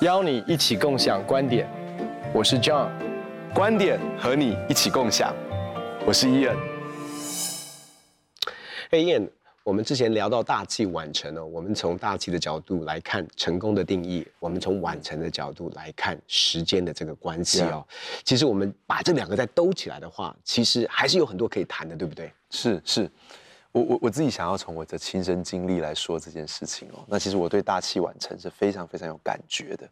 邀你一起共享观点，我是 John，观点和你一起共享，我是 Ian。哎 Ian，我们之前聊到大器晚成哦，我们从大器的角度来看成功的定义，我们从晚成的角度来看时间的这个关系哦。其实我们把这两个再兜起来的话，其实还是有很多可以谈的，对不对？是是。我我我自己想要从我的亲身经历来说这件事情哦，那其实我对大器晚成是非常非常有感觉的，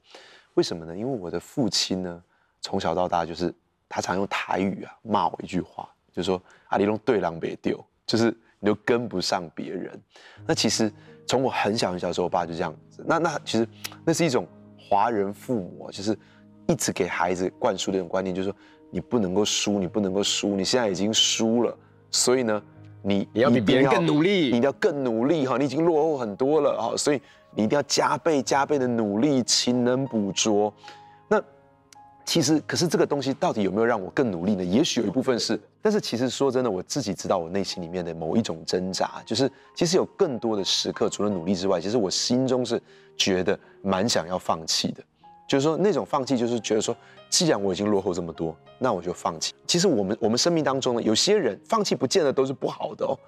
为什么呢？因为我的父亲呢，从小到大就是他常用台语啊骂我一句话，就是说阿里龙对狼别丢，就是你就跟不上别人。那其实从我很小很小的时候，我爸就这样子。那那其实那是一种华人父母，就是一直给孩子灌输的一种观念，就是说你不能够输，你不能够输，你现在已经输了，所以呢。你你要比别人更努力，你要更努力哈！你已经落后很多了哈，所以你一定要加倍加倍的努力，勤能补拙。其实，可是这个东西到底有没有让我更努力呢？也许有一部分是，但是其实说真的，我自己知道我内心里面的某一种挣扎，就是其实有更多的时刻，除了努力之外，其实我心中是觉得蛮想要放弃的。就是说，那种放弃，就是觉得说，既然我已经落后这么多，那我就放弃。其实我们我们生命当中呢，有些人放弃不见得都是不好的哦。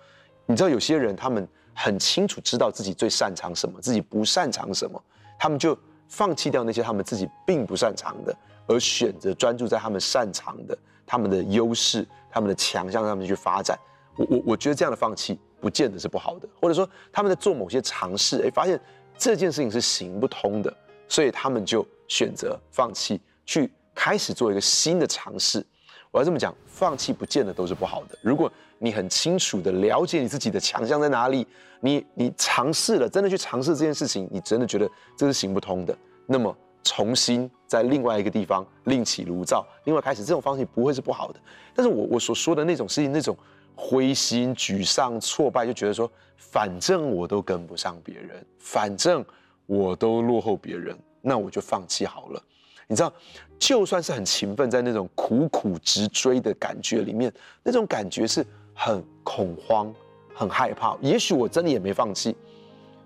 你知道，有些人他们很清楚知道自己最擅长什么，自己不擅长什么，他们就放弃掉那些他们自己并不擅长的，而选择专注在他们擅长的、他们的优势、他们的强项上面去发展。我我我觉得这样的放弃不见得是不好的，或者说他们在做某些尝试，哎，发现这件事情是行不通的，所以他们就。选择放弃，去开始做一个新的尝试。我要这么讲，放弃不见得都是不好的。如果你很清楚的了解你自己的强项在哪里，你你尝试了，真的去尝试这件事情，你真的觉得这是行不通的，那么重新在另外一个地方另起炉灶，另外开始，这种方式不会是不好的。但是我我所说的那种事情，那种灰心、沮丧、挫败，就觉得说，反正我都跟不上别人，反正我都落后别人。那我就放弃好了，你知道，就算是很勤奋，在那种苦苦直追的感觉里面，那种感觉是很恐慌、很害怕。也许我真的也没放弃，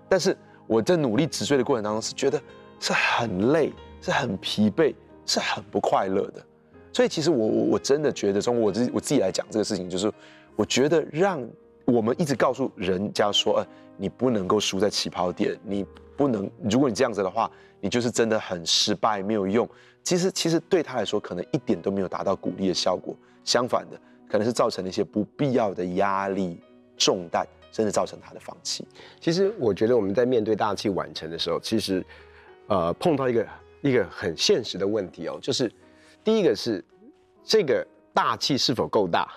但是我在努力直追的过程当中，是觉得是很累、是很疲惫、是很不快乐的。所以，其实我我我真的觉得，从我自我自己来讲这个事情，就是我觉得让我们一直告诉人家说，呃，你不能够输在起跑点，你不能，如果你这样子的话。你就是真的很失败，没有用。其实，其实对他来说，可能一点都没有达到鼓励的效果。相反的，可能是造成了一些不必要的压力、重担，甚至造成他的放弃。其实，我觉得我们在面对大器晚成的时候，其实，呃，碰到一个一个很现实的问题哦，就是第一个是这个大气是否够大，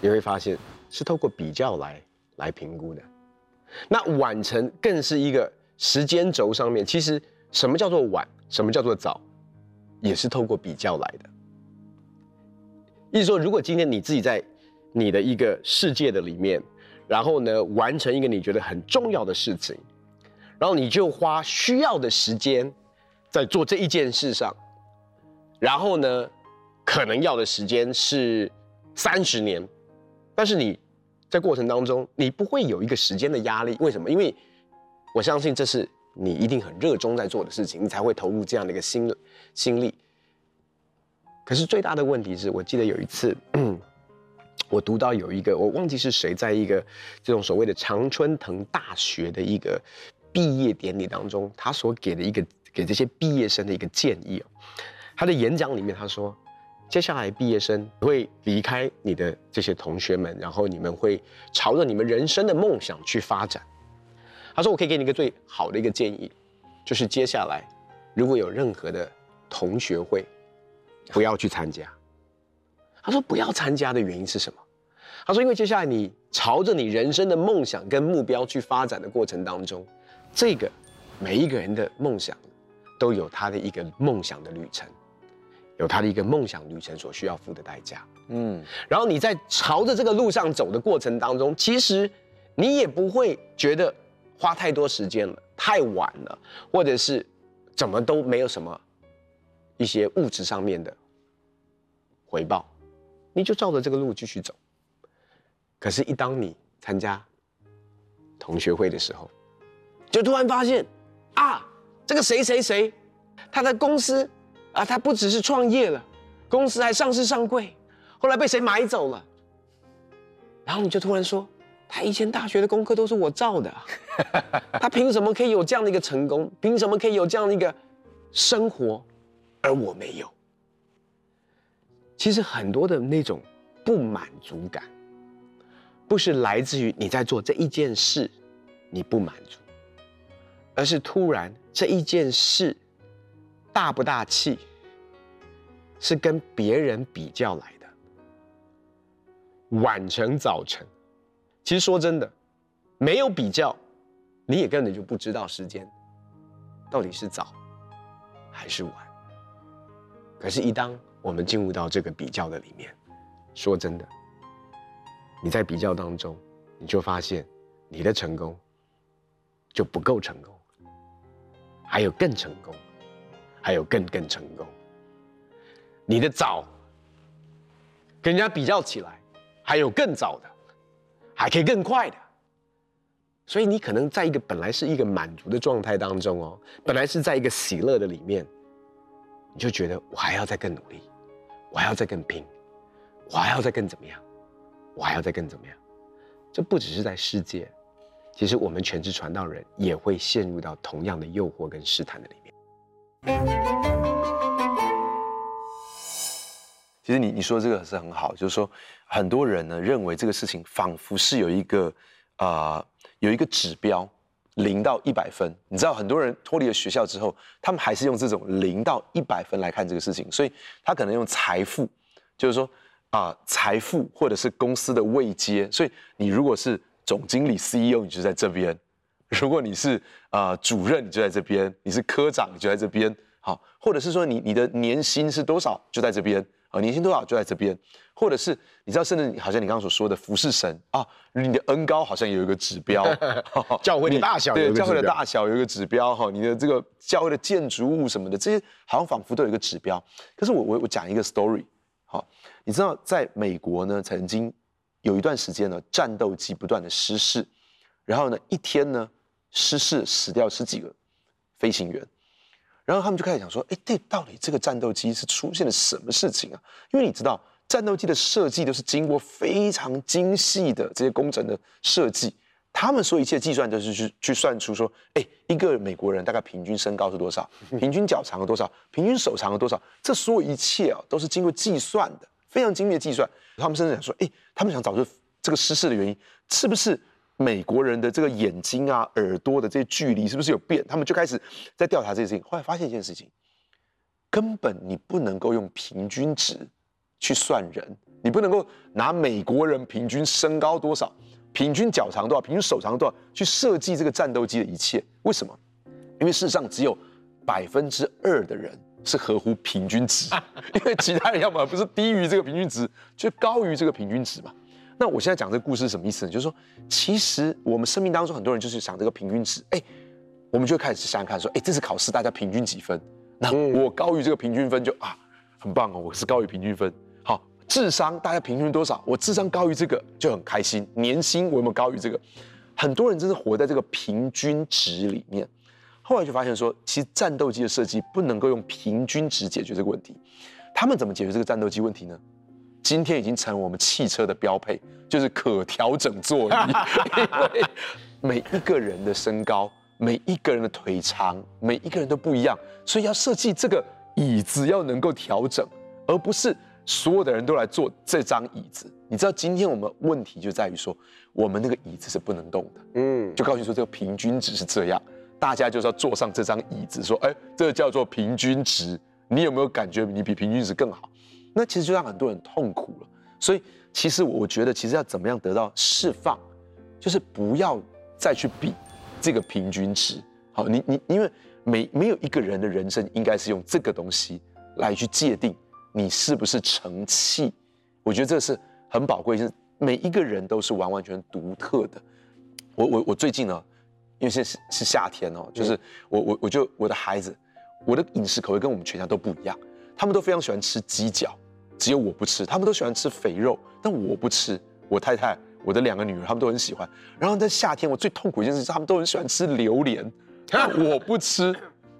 你会发现是透过比较来来评估的。那晚成更是一个。时间轴上面，其实什么叫做晚，什么叫做早，也是透过比较来的。意思说，如果今天你自己在你的一个世界的里面，然后呢，完成一个你觉得很重要的事情，然后你就花需要的时间在做这一件事上，然后呢，可能要的时间是三十年，但是你在过程当中，你不会有一个时间的压力，为什么？因为我相信这是你一定很热衷在做的事情，你才会投入这样的一个心心力。可是最大的问题是，我记得有一次，我读到有一个我忘记是谁，在一个这种所谓的常春藤大学的一个毕业典礼当中，他所给的一个给这些毕业生的一个建议哦。他的演讲里面他说，接下来毕业生会离开你的这些同学们，然后你们会朝着你们人生的梦想去发展。他说：“我可以给你一个最好的一个建议，就是接下来如果有任何的同学会，不要去参加。”他说：“不要参加的原因是什么？”他说：“因为接下来你朝着你人生的梦想跟目标去发展的过程当中，这个每一个人的梦想都有他的一个梦想的旅程，有他的一个梦想旅程所需要付的代价。嗯，然后你在朝着这个路上走的过程当中，其实你也不会觉得。”花太多时间了，太晚了，或者是怎么都没有什么一些物质上面的回报，你就照着这个路继续走，可是，一当你参加同学会的时候，就突然发现啊，这个谁谁谁，他的公司啊，他不只是创业了，公司还上市上柜，后来被谁买走了，然后你就突然说，他以前大学的功课都是我造的，他凭什么可以有这样的一个成功？凭什么可以有这样的一个生活，而我没有？其实很多的那种不满足感，不是来自于你在做这一件事你不满足，而是突然这一件事大不大气，是跟别人比较来的，晚成早成。其实说真的，没有比较，你也根本就不知道时间到底是早还是晚。可是，一当我们进入到这个比较的里面，说真的，你在比较当中，你就发现你的成功就不够成功，还有更成功，还有更更成功。你的早跟人家比较起来，还有更早的，还可以更快的。所以你可能在一个本来是一个满足的状态当中哦，本来是在一个喜乐的里面，你就觉得我还要再更努力。我还要再更拼，我还要再更怎么样？我还要再更怎么样？这不只是在世界，其实我们全职传道人也会陷入到同样的诱惑跟试探的里面。其实你你说这个是很好，就是说很多人呢认为这个事情仿佛是有一个啊、有一个指标。零到一百分，你知道很多人脱离了学校之后，他们还是用这种零到一百分来看这个事情，所以他可能用财富，就是说啊财富或者是公司的位阶，所以你如果是总经理 CEO，你就在这边；如果你是啊主任，你就在这边；你是科长，你就在这边。好，或者是说你你的年薪是多少，就在这边。啊，年薪多少就在这边，或者是你知道，甚至好像你刚刚所说的服侍神啊，你的恩高好像有一个指标，教会的大小对，教会的大小有一个指标哈，你的这个教会的建筑物什么的，这些好像仿佛都有一个指标。可是我我我讲一个 story，好，你知道在美国呢，曾经有一段时间呢，战斗机不断的失事，然后呢，一天呢失事死掉十几个飞行员。然后他们就开始想说：“哎，这到底这个战斗机是出现了什么事情啊？因为你知道，战斗机的设计都是经过非常精细的这些工程的设计，他们说一切计算都是去去算出说，哎，一个美国人大概平均身高是多少，平均脚长有多少，平均手长有多少，这所有一切啊，都是经过计算的，非常精密的计算。他们甚至想说，哎，他们想找出这个失事的原因，是不是？”美国人的这个眼睛啊、耳朵的这些距离是不是有变？他们就开始在调查这件事情。后来发现一件事情，根本你不能够用平均值去算人，你不能够拿美国人平均身高多少、平均脚长多少、平均手长多少去设计这个战斗机的一切。为什么？因为事实上只有百分之二的人是合乎平均值，因为其他人要么不是低于这个平均值，就高于这个平均值嘛。那我现在讲这个故事是什么意思呢？就是说，其实我们生命当中很多人就是想这个平均值，哎，我们就开始想想看，说，哎，这次考试大家平均几分？那我高于这个平均分就啊，很棒哦，我是高于平均分。好，智商大家平均多少？我智商高于这个就很开心。年薪我有没有高于这个？很多人真是活在这个平均值里面。后来就发现说，其实战斗机的设计不能够用平均值解决这个问题。他们怎么解决这个战斗机问题呢？今天已经成为我们汽车的标配，就是可调整座椅。因为每一个人的身高、每一个人的腿长、每一个人都不一样，所以要设计这个椅子要能够调整，而不是所有的人都来坐这张椅子。你知道，今天我们问题就在于说，我们那个椅子是不能动的。嗯，就告诉你说，这个平均值是这样，大家就是要坐上这张椅子，说，哎，这个叫做平均值。你有没有感觉你比平均值更好？那其实就让很多人痛苦了，所以其实我觉得，其实要怎么样得到释放，就是不要再去比这个平均值。好，你你因为没没有一个人的人生应该是用这个东西来去界定你是不是成器。我觉得这是很宝贵，就是每一个人都是完完全独特的。我我我最近呢，因为现在是是夏天哦，就是我我我就我的孩子，我的饮食口味跟我们全家都不一样。他们都非常喜欢吃鸡脚，只有我不吃。他们都喜欢吃肥肉，但我不吃。我太太、我的两个女儿，她们都很喜欢。然后在夏天，我最痛苦一件事是，她们都很喜欢吃榴莲，但我不吃。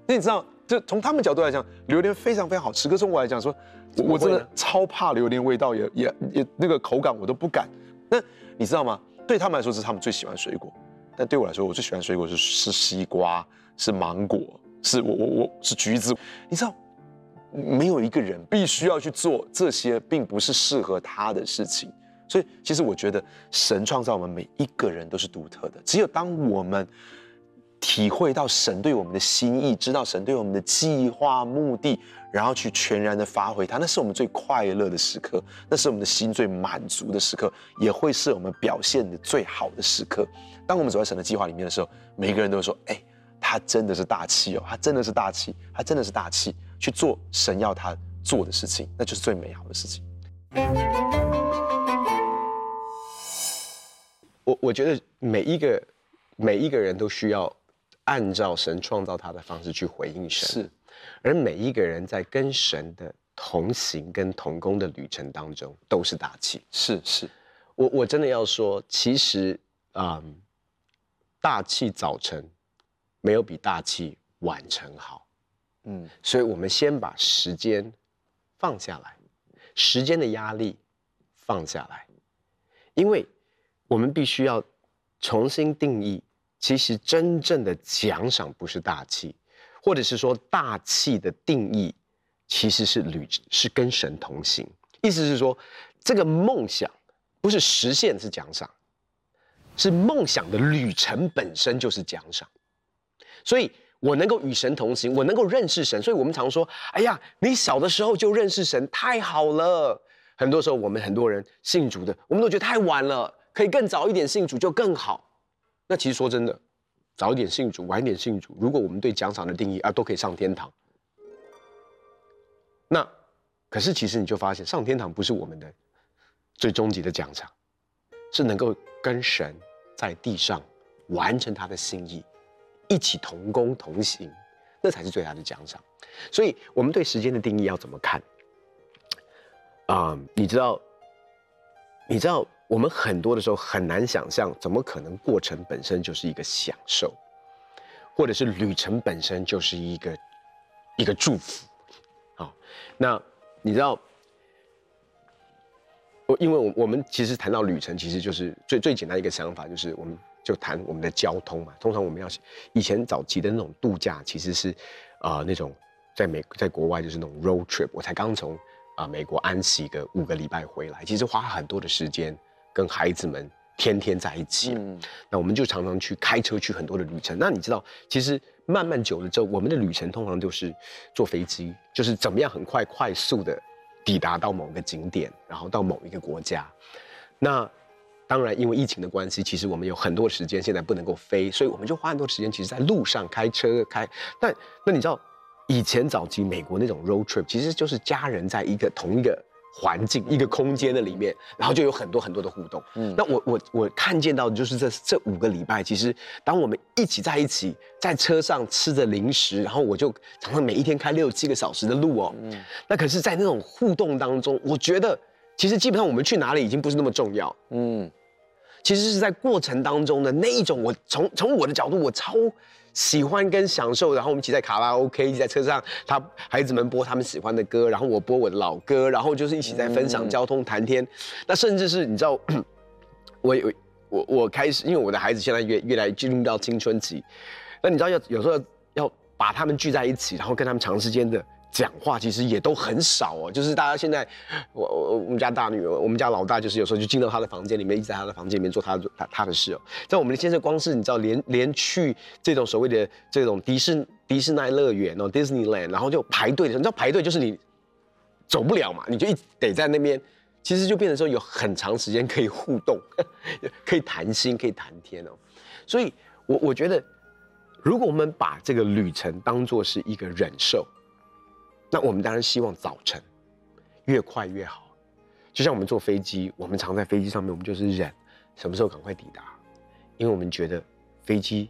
那你知道，就从他们角度来讲，榴莲非常非常好吃。可是从我来讲说，我真的超怕榴莲味道也，也也也那个口感我都不敢。那你知道吗？对他们来说，这是他们最喜欢水果。但对我来说，我最喜欢水果是是西瓜，是芒果，是我我我是橘子。你知道，没有一个人必须要去做这些，并不是适合他的事情。所以，其实我觉得神创造我们每一个人都是独特的。只有当我们体会到神对我们的心意，知道神对我们的计划目的，然后去全然的发挥它，那是我们最快乐的时刻，那是我们的心最满足的时刻，也会是我们表现的最好的时刻。当我们走在神的计划里面的时候，每个人都会说：“哎，他真的是大气哦，他真的是大气，他真的是大气，去做神要他做的事情，那就是最美好的事情。”我我觉得每一个每一个人都需要按照神创造他的方式去回应神，是，而每一个人在跟神的同行跟同工的旅程当中都是大器，是是，我我真的要说，其实嗯，大器早成没有比大器晚成好，嗯，所以我们先把时间放下来，时间的压力放下来，因为。我们必须要重新定义，其实真正的奖赏不是大器，或者是说大器的定义其实是旅，是跟神同行。意思是说，这个梦想不是实现是奖赏，是梦想的旅程本身就是奖赏。所以我能够与神同行，我能够认识神。所以我们常说：“哎呀，你小的时候就认识神，太好了。”很多时候我们很多人信主的，我们都觉得太晚了。可以更早一点信主就更好。那其实说真的，早一点信主，晚一点信主，如果我们对奖赏的定义啊，都可以上天堂。那可是其实你就发现，上天堂不是我们的最终极的奖赏，是能够跟神在地上完成他的心意，一起同工同行，那才是最大的奖赏。所以我们对时间的定义要怎么看？啊、你知道，你知道。我们很多的时候很难想象，怎么可能过程本身就是一个享受，或者是旅程本身就是一个一个祝福？好，那你知道，我因为我我们其实谈到旅程，其实就是最最简单一个想法，就是我们就谈我们的交通嘛。通常我们要以前早期的那种度假，其实是啊、那种在美在国外就是那种 road trip。我才刚从啊美国安息个五个礼拜回来，其实花很多的时间。跟孩子们天天在一起，嗯，那我们就常常去开车去很多的旅程。那你知道，其实慢慢久了之后，我们的旅程通常就是坐飞机，就是怎么样很快快速的抵达到某个景点，然后到某一个国家。那当然，因为疫情的关系，其实我们有很多时间现在不能够飞，所以我们就花很多时间，其实在路上开车开。但那你知道，以前早期美国那种 road trip，其实就是家人在一个同一个。环境一个空间的里面，然后就有很多很多的互动。嗯，那我我我看见到的就是这这五个礼拜，其实当我们一起在一起，在车上吃着零食，然后我就常常每一天开六七个小时的路哦。嗯，那可是，在那种互动当中，我觉得其实基本上我们去哪里已经不是那么重要。嗯，其实是在过程当中的那一种，我从从我的角度，我超。喜欢跟享受，然后我们一起在卡拉 OK，一起在车上，他孩子们播他们喜欢的歌，然后我播我的老歌，然后就是一起在分享交通谈天。那甚至是你知道，我我我我开始，因为我的孩子现在越越来进入到青春期，那你知道要有时候要把他们聚在一起，然后跟他们长时间的。讲话其实也都很少哦，就是大家现在，我我我们家大女儿，我们家老大，就是有时候就进到他的房间里面，一直在他的房间里面做他的他他的事哦。在我们的现在，光是你知道，连连去这种所谓的这种迪士迪士尼乐园哦，Disneyland，然后就排队，你知道排队就是你走不了嘛，你就一得在那边，其实就变成说有很长时间可以互动，可以谈心，可以谈天哦。所以我我觉得，如果我们把这个旅程当作是一个忍受。那我们当然希望早晨越快越好，就像我们坐飞机，我们常在飞机上面，我们就是忍什么时候赶快抵达，因为我们觉得飞机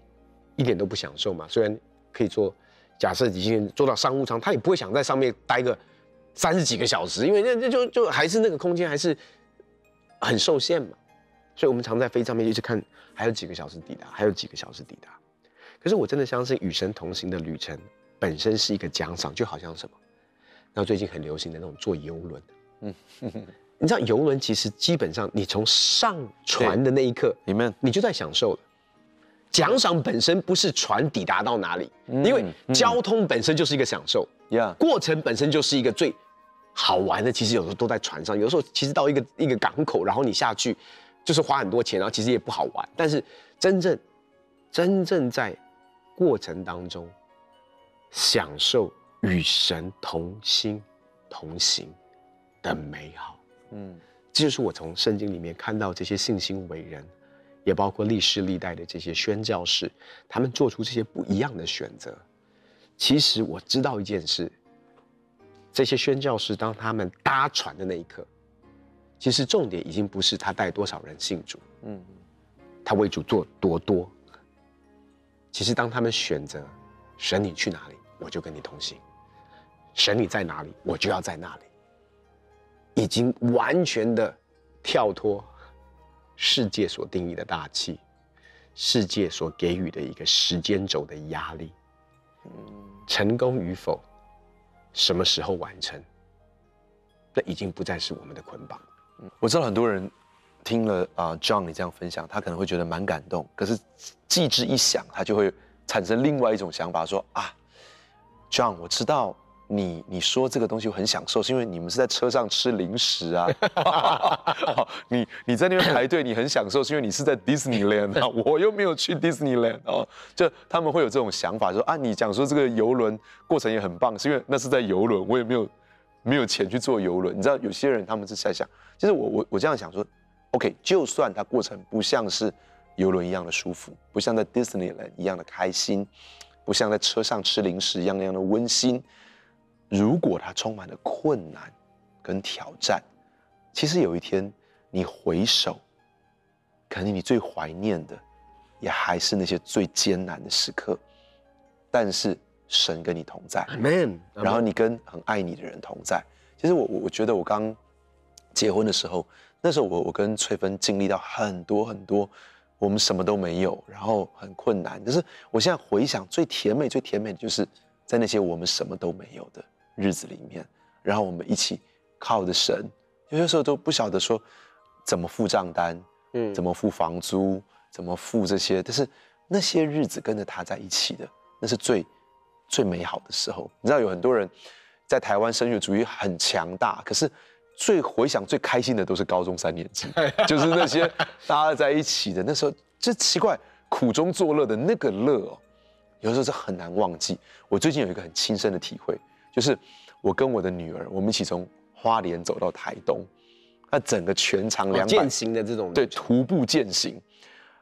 一点都不享受嘛。虽然可以坐，假设你今天坐到商务舱，他也不会想在上面待个三十几个小时，因为那那就就还是那个空间还是很受限嘛。所以我们常在飞机上面一直看，还有几个小时抵达，还有几个小时抵达。可是我真的相信与神同行的旅程本身是一个奖赏，就好像什么？然后最近很流行的那种坐游轮，嗯，你知道游轮其实基本上你从上船的那一刻，你们你就在享受了。奖赏本身不是船抵达到哪里，嗯因为交通本身就是一个享受，呀，过程本身就是一个最好玩的。其实有时候都在船上，有时候其实到一个一个港口，然后你下去就是花很多钱，然后其实也不好玩。但是真正真正在过程当中享受与神同心同行的美好，嗯，这就是我从圣经里面看到这些信心伟人。也包括历世历代的这些宣教士，他们做出这些不一样的选择。其实我知道一件事，这些宣教士当他们搭船的那一刻，其实重点已经不是他带多少人信主，嗯，他为主做多多。其实当他们选择神你去哪里，我就跟你同行；神你在哪里，我就要在那里。已经完全的跳脱。世界所定义的大气，世界所给予的一个时间轴的压力，成功与否，什么时候完成，那已经不再是我们的捆绑。我知道很多人听了啊，John 你这样分享，他可能会觉得蛮感动，可是记之一想，他就会产生另外一种想法，说啊，John，我知道。你你说这个东西我很享受，是因为你们是在车上吃零食啊？你你在那边排队，你很享受，是因为你是在 Disneyland 啊？我又没有去 Disneyland 哦，就他们会有这种想法，说啊，你讲说这个游轮过程也很棒，是因为那是在游轮，我也没有没有钱去坐游轮。你知道有些人他们是在想，其实我我我这样想说，OK，就算它过程不像是游轮一样的舒服，不像在 Disneyland 一样的开心，不像在车上吃零食一样那样的温馨。如果它充满了困难跟挑战，其实有一天你回首，肯定你最怀念的，也还是那些最艰难的时刻。但是神跟你同在，Amen。然后你跟很爱你的人同在。其实我我我觉得我刚结婚的时候，那时候我我跟翠芬经历到很多很多，我们什么都没有，然后很困难。可是我现在回想，最甜美最甜美的就是在那些我们什么都没有的日子里面，然后我们一起靠着神，有些时候都不晓得说怎么付账单，嗯，怎么付房租，怎么付这些，但是那些日子跟着他在一起的，那是最最美好的时候。你知道有很多人在台湾升学主义很强大，可是最回想最开心的都是高中三年级，就是那些大家在一起的那时候，就奇怪苦中作乐的那个乐哦，有时候是很难忘记。我最近有一个很亲身的体会。就是我跟我的女儿，我们一起从花莲走到台东，那整个全长两百健行的这种对徒步践行，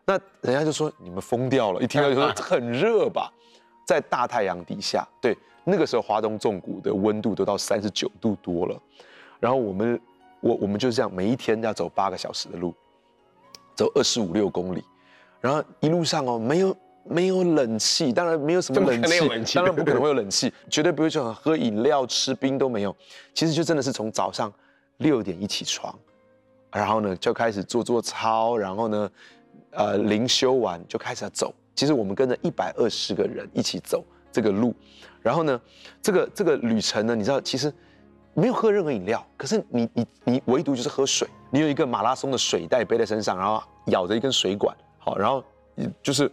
那人家就说你们疯掉了，一听到就说 很热吧，在大太阳底下，对那个时候华东纵谷的温度都到三十九度多了，然后我们我我们就是这样每一天要走八个小时的路，走二十五六公里，然后一路上哦没有。没有冷气，当然没有什么冷气，冷气当然不可能会有冷气，绝对不会说喝饮料、吃冰都没有。其实就真的是从早上六点一起床，然后呢就开始做做操，然后呢，呃，灵修完就开始要走。其实我们跟着一百二十个人一起走这个路，然后呢，这个这个旅程呢，你知道其实没有喝任何饮料，可是你你你唯独就是喝水，你有一个马拉松的水袋背在身上，然后咬着一根水管，好，然后就是。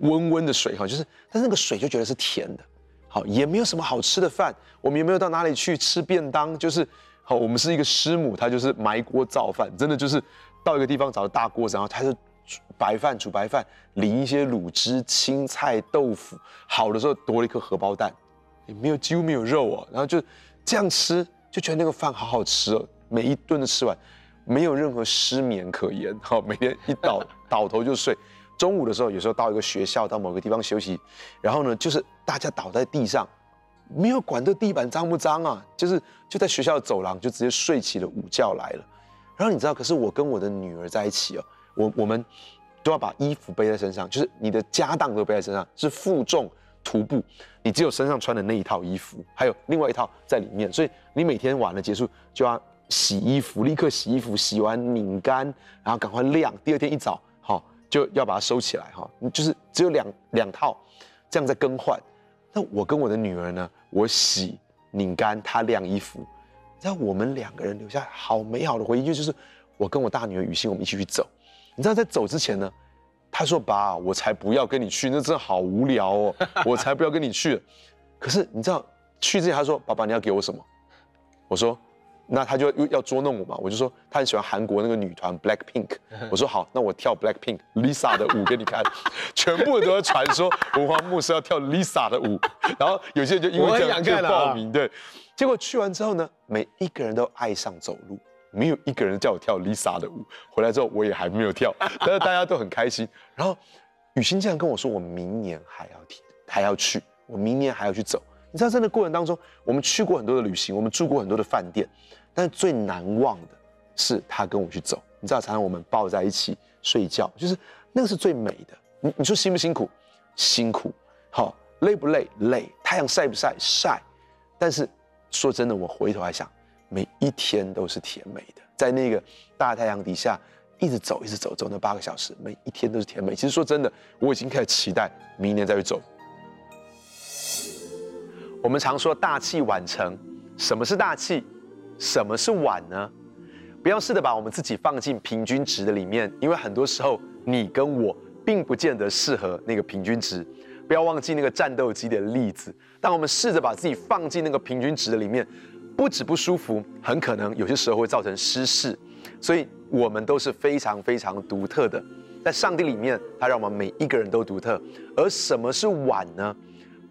温温的水哈，就是，但是那个水就觉得是甜的，好，也没有什么好吃的饭，我们也没有到哪里去吃便当，就是，好，我们是一个师母，她就是埋锅造饭，真的就是到一个地方找个大锅，然后她是白饭煮白饭，淋一些卤汁、青菜、豆腐，好的时候多了一颗荷包蛋，也没有几乎没有肉哦，然后就这样吃，就觉得那个饭好好吃哦，每一顿都吃完，没有任何失眠可言，好，每天一倒倒头就睡。中午的时候，有时候到一个学校，到某个地方休息，然后呢，就是大家倒在地上，没有管这地板脏不脏啊，就是就在学校的走廊就直接睡起了午觉来了。然后你知道，可是我跟我的女儿在一起哦，我我们都要把衣服背在身上，就是你的家当都背在身上，是负重徒步，你只有身上穿的那一套衣服，还有另外一套在里面，所以你每天晚了结束就要洗衣服，立刻洗衣服，洗完拧干，然后赶快晾，第二天一早，就要把它收起来，哈，就是只有两两套，这样在更换。那我跟我的女儿呢，我洗拧干，她晾衣服，让我们两个人留下好美好的回忆，就是我跟我大女儿雨欣，我们一起去走。你知道在走之前呢，她说：“爸，我才不要跟你去，那真的好无聊哦，我才不要跟你去。”可是你知道去之前，她说：“爸爸，你要给我什么？”我说。那他就又要捉弄我嘛，我就说他很喜欢韩国那个女团 Black Pink，我说好，那我跳 Black Pink Lisa 的舞给你看，全部都在传说文化牧师要跳 Lisa 的舞，然后有些人就因为这样就报名，对，结果去完之后呢，每一个人都爱上走路，没有一个人叫我跳 Lisa 的舞，回来之后我也还没有跳，但是大家都很开心，然后雨欣竟然跟我说，我明年还要听，还要去，我明年还要去走。你知道，在那过程当中，我们去过很多的旅行，我们住过很多的饭店，但是最难忘的是他跟我去走。你知道，常常我们抱在一起睡觉，就是那个是最美的。你你说辛不辛苦？辛苦。好，累不累？累。太阳晒不晒？晒。但是说真的，我回头来想，每一天都是甜美的，在那个大太阳底下，一直走，一直走，走那八个小时，每一天都是甜美。其实说真的，我已经开始期待明年再去走。我们常说大器晚成，什么是大器？什么是晚呢？不要试着把我们自己放进平均值的里面，因为很多时候你跟我并不见得适合那个平均值。不要忘记那个战斗机的例子，当我们试着把自己放进那个平均值的里面，不止不舒服，很可能有些时候会造成失事。所以，我们都是非常非常独特的，在上帝里面，他让我们每一个人都独特。而什么是晚呢？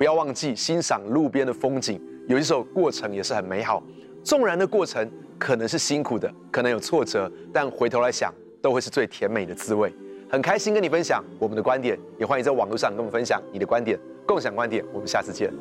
不要忘记欣赏路边的风景，有一首过程也是很美好。纵然的过程可能是辛苦的，可能有挫折，但回头来想，都会是最甜美的滋味。很开心跟你分享我们的观点，也欢迎在网络上跟我们分享你的观点，共享观点。我们下次见。